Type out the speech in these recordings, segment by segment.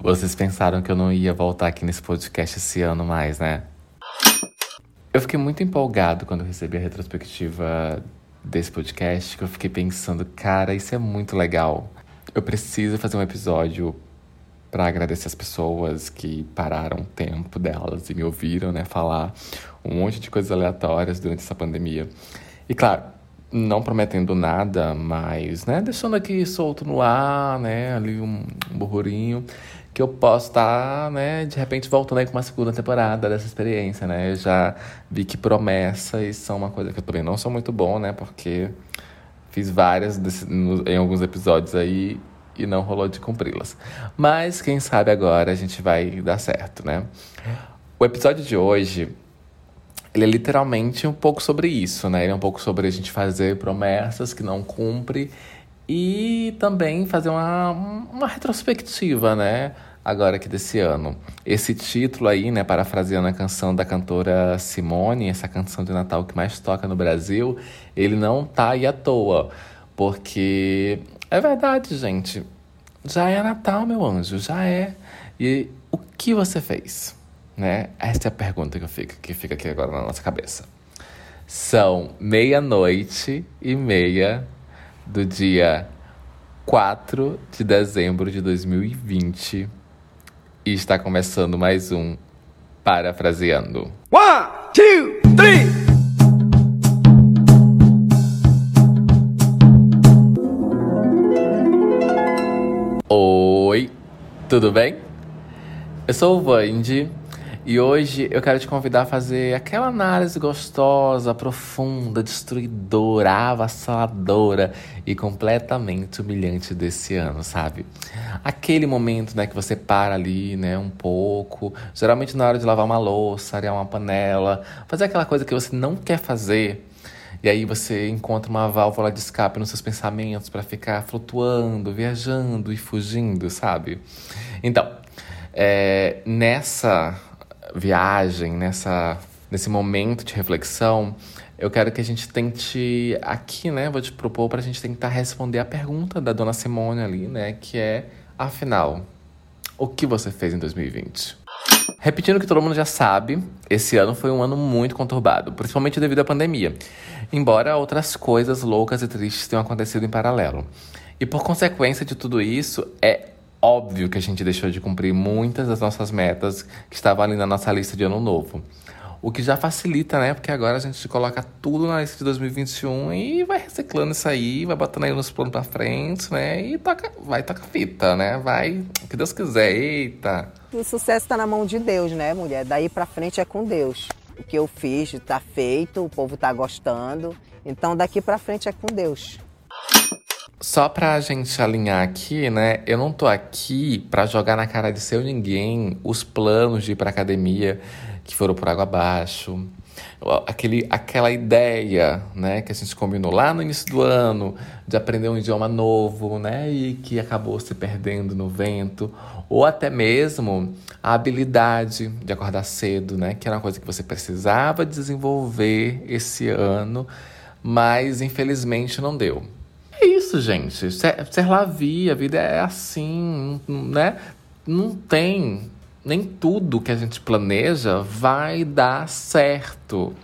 Vocês pensaram que eu não ia voltar aqui nesse podcast esse ano mais, né? Eu fiquei muito empolgado quando recebi a retrospectiva desse podcast, que eu fiquei pensando, cara, isso é muito legal. Eu preciso fazer um episódio para agradecer as pessoas que pararam o tempo delas e me ouviram, né, falar um monte de coisas aleatórias durante essa pandemia. E claro, não prometendo nada, mas, né, deixando aqui solto no ar, né, ali um, um burburinho, que eu posso estar, tá, né, de repente voltando aí com uma segunda temporada dessa experiência, né. Eu já vi que promessas são uma coisa que eu também não sou muito bom, né, porque fiz várias desse, no, em alguns episódios aí e não rolou de cumpri-las. Mas quem sabe agora a gente vai dar certo, né? O episódio de hoje ele é literalmente um pouco sobre isso, né? Ele é um pouco sobre a gente fazer promessas que não cumpre e também fazer uma, uma retrospectiva, né? Agora aqui desse ano. Esse título aí, né, parafraseando a canção da cantora Simone, essa canção de Natal que mais toca no Brasil, ele não tá aí à toa, porque é verdade, gente. Já é Natal, meu anjo, já é. E o que você fez? Né? Essa é a pergunta que, fica, que fica aqui agora na nossa cabeça. São meia-noite e meia do dia 4 de dezembro de 2020 e está começando mais um Parafraseando. One, two, three! Oi, tudo bem? Eu sou o Vandy e hoje eu quero te convidar a fazer aquela análise gostosa, profunda, destruidora, avassaladora e completamente humilhante desse ano, sabe? Aquele momento, né, que você para ali, né, um pouco, geralmente na hora de lavar uma louça, arear uma panela, fazer aquela coisa que você não quer fazer e aí você encontra uma válvula de escape nos seus pensamentos para ficar flutuando, viajando e fugindo, sabe? Então, é, nessa viagem, nessa, nesse momento de reflexão, eu quero que a gente tente aqui, né? Vou te propor para a gente tentar responder a pergunta da dona Simone ali, né? Que é, afinal, o que você fez em 2020? Repetindo o que todo mundo já sabe, esse ano foi um ano muito conturbado, principalmente devido à pandemia, embora outras coisas loucas e tristes tenham acontecido em paralelo. E por consequência de tudo isso, é óbvio que a gente deixou de cumprir muitas das nossas metas que estavam ali na nossa lista de ano novo. O que já facilita, né? Porque agora a gente coloca tudo na lista de 2021 e vai reciclando isso aí, vai botando aí nos planos pra frente, né? E toca, vai tocar fita, né? Vai, o que Deus quiser, eita. O sucesso tá na mão de Deus, né, mulher? Daí pra frente é com Deus. O que eu fiz tá feito, o povo tá gostando. Então daqui pra frente é com Deus. Só pra gente alinhar aqui, né? Eu não tô aqui pra jogar na cara de seu ninguém os planos de ir pra academia que foram por água abaixo. Aquele, aquela ideia né, que a gente combinou lá no início do ano de aprender um idioma novo né, e que acabou se perdendo no vento, ou até mesmo a habilidade de acordar cedo, né, que era uma coisa que você precisava desenvolver esse ano, mas infelizmente não deu. É isso, gente. Ser, ser la vie, a vida é assim, né? Não tem nem tudo que a gente planeja vai dar certo.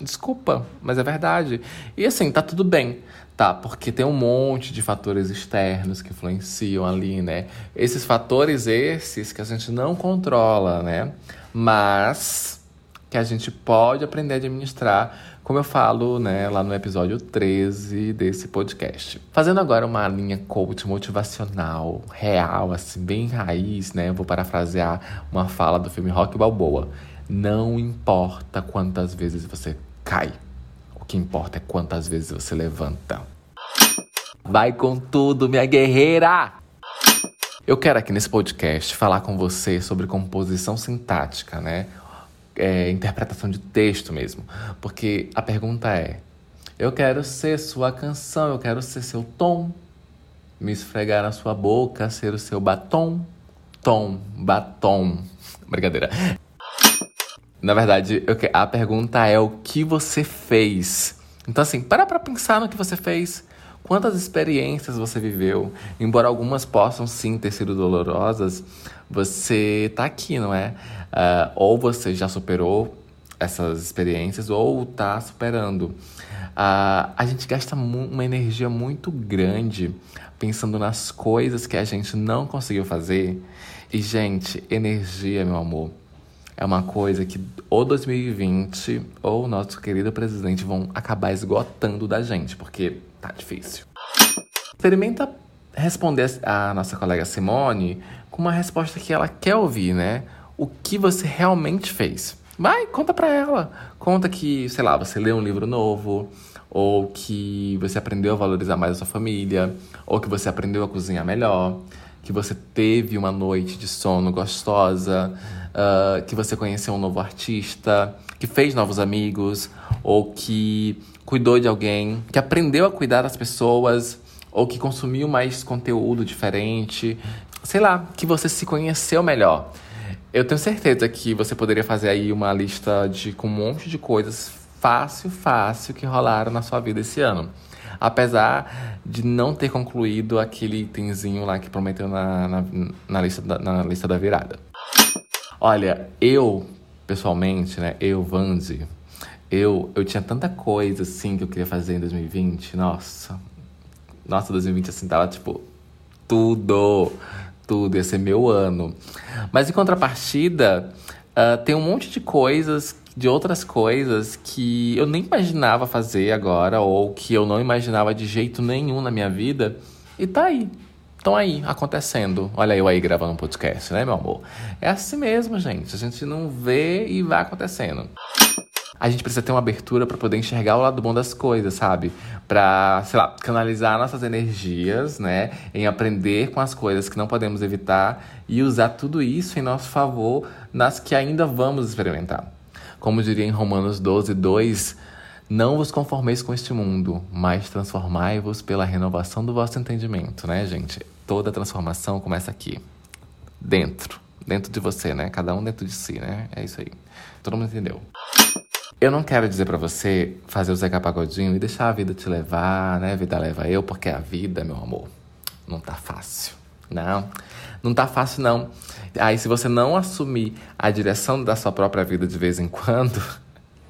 Desculpa, mas é verdade. E assim, tá tudo bem, tá? Porque tem um monte de fatores externos que influenciam ali, né? Esses fatores, esses que a gente não controla, né? Mas que a gente pode aprender a administrar como eu falo, né, lá no episódio 13 desse podcast. Fazendo agora uma linha coach motivacional, real, assim, bem raiz, né? vou parafrasear uma fala do filme Rock Balboa. Não importa quantas vezes você cai, o que importa é quantas vezes você levanta. Vai com tudo, minha guerreira! Eu quero aqui nesse podcast falar com você sobre composição sintática, né? É, interpretação de texto mesmo. Porque a pergunta é: eu quero ser sua canção, eu quero ser seu tom, me esfregar na sua boca, ser o seu batom. Tom, batom. Brincadeira. Na verdade, eu, a pergunta é o que você fez. Então, assim, para pra pensar no que você fez. Quantas experiências você viveu? Embora algumas possam sim ter sido dolorosas, você tá aqui, não é? Uh, ou você já superou essas experiências, ou tá superando. Uh, a gente gasta uma energia muito grande pensando nas coisas que a gente não conseguiu fazer. E, gente, energia, meu amor, é uma coisa que ou 2020 ou nosso querido presidente vão acabar esgotando da gente, porque tá difícil. Experimenta responder a nossa colega Simone com uma resposta que ela quer ouvir, né? O que você realmente fez. Vai, conta pra ela. Conta que, sei lá, você leu um livro novo, ou que você aprendeu a valorizar mais a sua família, ou que você aprendeu a cozinhar melhor, que você teve uma noite de sono gostosa, uh, que você conheceu um novo artista, que fez novos amigos, ou que cuidou de alguém, que aprendeu a cuidar das pessoas, ou que consumiu mais conteúdo diferente, sei lá, que você se conheceu melhor. Eu tenho certeza que você poderia fazer aí uma lista de com um monte de coisas fácil, fácil que rolaram na sua vida esse ano apesar de não ter concluído aquele itemzinho lá que prometeu na, na, na, lista, da, na lista da virada. Olha, eu, pessoalmente, né, eu, Vanzi, eu, eu tinha tanta coisa, assim, que eu queria fazer em 2020, nossa. Nossa, 2020, assim, tava, tipo, tudo, tudo, ia ser meu ano. Mas, em contrapartida, uh, tem um monte de coisas de outras coisas que eu nem imaginava fazer agora, ou que eu não imaginava de jeito nenhum na minha vida, e tá aí. Estão aí, acontecendo. Olha eu aí gravando um podcast, né, meu amor? É assim mesmo, gente. A gente não vê e vai acontecendo. A gente precisa ter uma abertura para poder enxergar o lado bom das coisas, sabe? Para, sei lá, canalizar nossas energias, né? Em aprender com as coisas que não podemos evitar e usar tudo isso em nosso favor nas que ainda vamos experimentar. Como diria em Romanos 12, 2, não vos conformeis com este mundo, mas transformai-vos pela renovação do vosso entendimento, né, gente? Toda transformação começa aqui, dentro, dentro de você, né? Cada um dentro de si, né? É isso aí. Todo mundo entendeu. Eu não quero dizer para você fazer o Zeca Pagodinho e deixar a vida te levar, né? A vida leva eu, porque a vida, meu amor, não tá fácil. Não, não tá fácil não. Aí se você não assumir a direção da sua própria vida de vez em quando,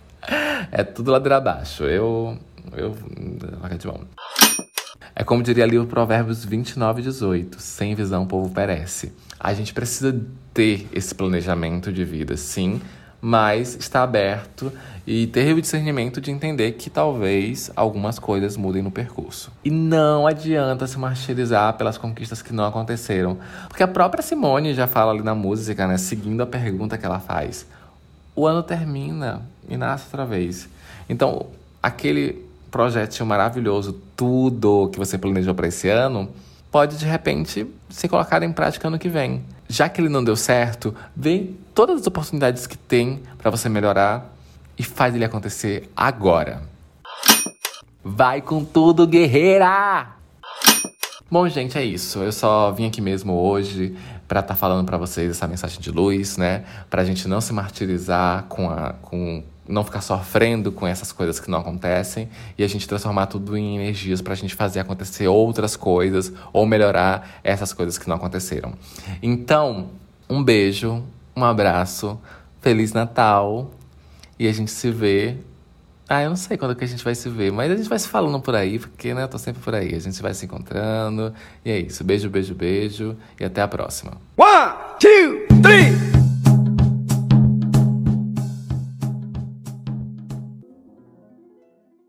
é tudo ladeira abaixo. Eu. Eu. de mão. É como diria ali o Provérbios 29, 18: sem visão o povo perece. A gente precisa ter esse planejamento de vida, sim, mas está aberto e ter o discernimento de entender que talvez algumas coisas mudem no percurso. E não adianta se martirizar pelas conquistas que não aconteceram, porque a própria Simone já fala ali na música, né, seguindo a pergunta que ela faz. O ano termina e nasce outra vez. Então, aquele projeto maravilhoso, tudo que você planejou para esse ano, pode de repente ser colocado em prática ano que vem já que ele não deu certo, vê todas as oportunidades que tem para você melhorar e faz ele acontecer agora. Vai com tudo, guerreira! Bom, gente, é isso. Eu só vim aqui mesmo hoje para estar tá falando para vocês essa mensagem de luz, né? Pra gente não se martirizar com a com não ficar sofrendo com essas coisas que não acontecem e a gente transformar tudo em energias para a gente fazer acontecer outras coisas ou melhorar essas coisas que não aconteceram. Então, um beijo, um abraço, feliz Natal e a gente se vê. Ah, eu não sei quando que a gente vai se ver, mas a gente vai se falando por aí, porque né, eu tô sempre por aí. A gente vai se encontrando. E é isso. Beijo, beijo, beijo. E até a próxima. One, two,